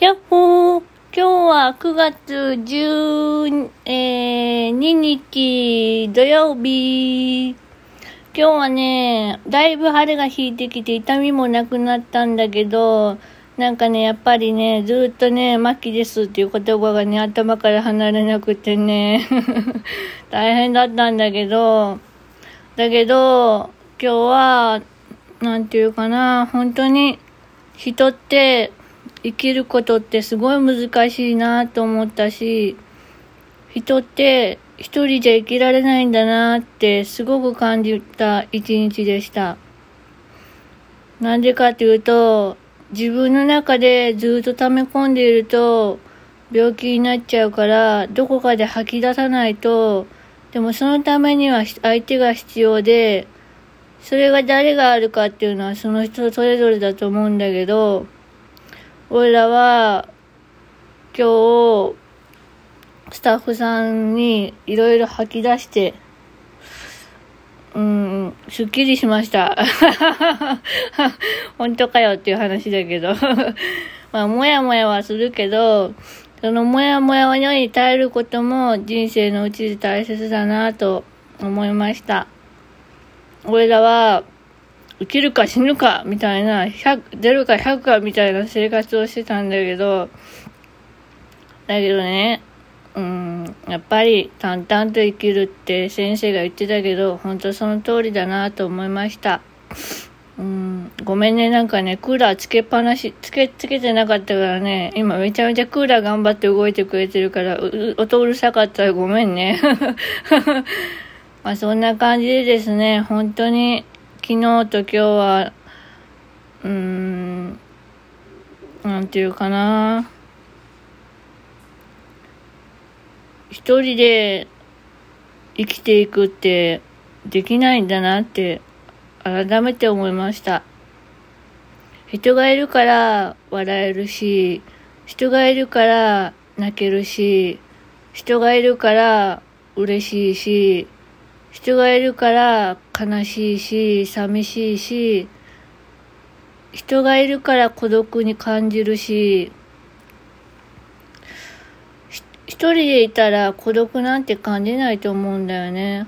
やっほー。今日は9月12、日土曜日。今日はね、だいぶ晴れが引いてきて痛みもなくなったんだけど、なんかね、やっぱりね、ずっとね、末期ですっていう言葉がね、頭から離れなくてね、大変だったんだけど、だけど、今日は、なんていうかな、本当に、人って生きることってすごい難しいなと思ったし、人って一人じゃ生きられないんだなってすごく感じた一日でした。なんでかっていうと、自分の中でずっと溜め込んでいると病気になっちゃうから、どこかで吐き出さないと、でもそのためには相手が必要で、それが誰があるかっていうのはその人それぞれだと思うんだけど、俺らは今日、スタッフさんにいろいろ吐き出して、うん、すっきりしました。本当かよっていう話だけど。まあ、もやもやはするけど、そのもやもやに耐えることも人生のうちで大切だなと思いました。俺らは、生きるか死ぬかみたいな、100、0か100かみたいな生活をしてたんだけど、だけどね、うん、やっぱり淡々と生きるって先生が言ってたけど、本当その通りだなと思いました。うん、ごめんね、なんかね、クーラーつけっぱなし、つけ、つけてなかったからね、今めちゃめちゃクーラー頑張って動いてくれてるから、う音うるさかったらごめんね。まあそんな感じでですね、本当に昨日と今日は、うーん、なんていうかな。一人で生きていくってできないんだなって改めて思いました。人がいるから笑えるし、人がいるから泣けるし、人がいるから嬉しいし、人がいるから悲しいし、寂しいし、人がいるから孤独に感じるし、一人でいたら孤独なんて感じないと思うんだよね。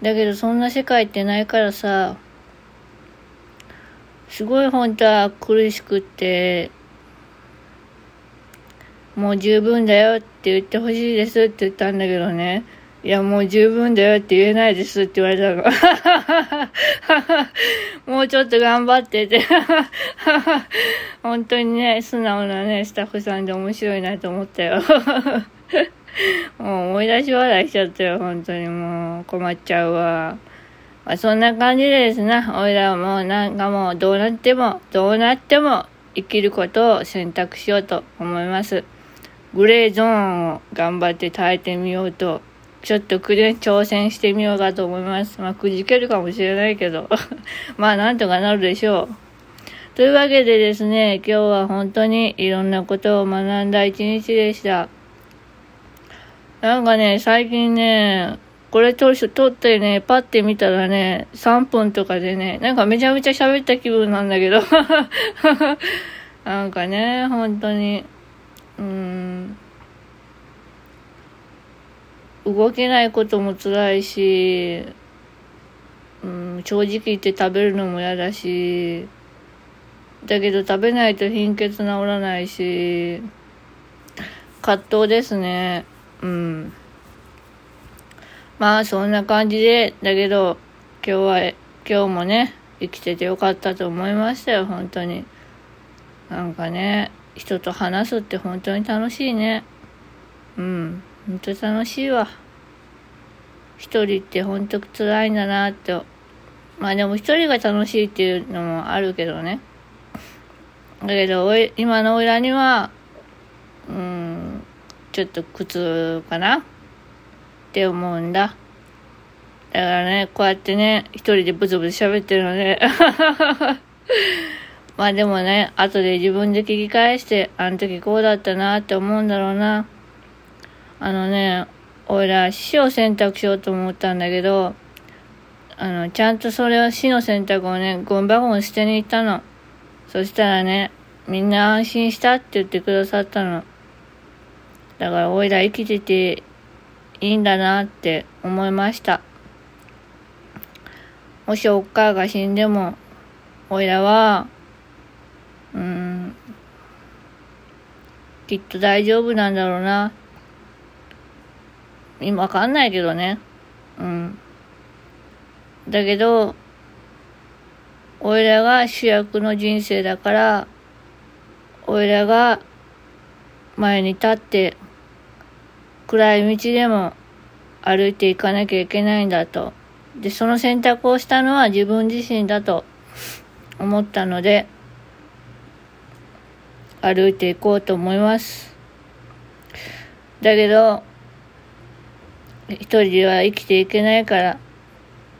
だけどそんな世界ってないからさ、すごい本当は苦しくって、もう十分だよって言ってほしいですって言ったんだけどね。いや、もう十分だよって言えないですって言われたの。もうちょっと頑張ってって 本当にね、素直なね、スタッフさんで面白いなと思ったよ。もう思い出し笑いしちゃったよ、本当にもう困っちゃうわ。まあ、そんな感じでですね、俺らはもうなんかもうどうなっても、どうなっても生きることを選択しようと思います。グレーゾーンを頑張って耐えてみようとちょっとくで挑戦してみようかと思います。まあ、くじけるかもしれないけど。まあ、なんとかなるでしょう。というわけでですね、今日は本当にいろんなことを学んだ一日でした。なんかね、最近ね、これ撮ってね、パッて見たらね、3分とかでね、なんかめちゃめちゃ喋った気分なんだけど。なんかね、本当に、うーん。動けないことも辛いし、うん、正直言って食べるのも嫌だし、だけど食べないと貧血治らないし、葛藤ですね。うん。まあそんな感じで、だけど今日は、今日もね、生きててよかったと思いましたよ、本当に。なんかね、人と話すって本当に楽しいね。うん。本当楽しいわ。一人って本当辛いんだなって。まあでも一人が楽しいっていうのもあるけどね。だけど、今の裏には、うん、ちょっと苦痛かなって思うんだ。だからね、こうやってね、一人でブツブツ喋ってるので まあでもね、後で自分で聞き返して、あの時こうだったなって思うんだろうな。あのね、俺ら死を選択しようと思ったんだけど、あの、ちゃんとそれは死の選択をね、ゴミ箱に捨てに行ったの。そしたらね、みんな安心したって言ってくださったの。だから、おいら生きてていいんだなって思いました。もしおっかが死んでも、おいらは、うん、きっと大丈夫なんだろうな。今わかんないけどね。うん。だけど、俺らが主役の人生だから、俺らが前に立って暗い道でも歩いていかなきゃいけないんだと。で、その選択をしたのは自分自身だと思ったので、歩いていこうと思います。だけど、一人では生きていけないから、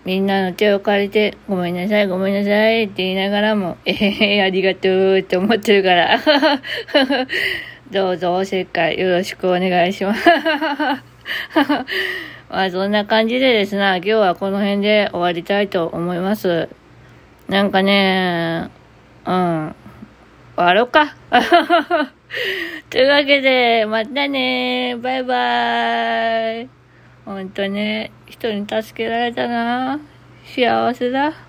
みんなの手を借りて、ごめんなさい、ごめんなさいって言いながらも、えへへ、ありがとうって思ってるから。どうぞおせっかいよろしくお願いします。まあそんな感じでですな、今日はこの辺で終わりたいと思います。なんかね、うん。終わろうか。というわけで、またねバイバーイ。本当ね、人に助けられたな幸せだ。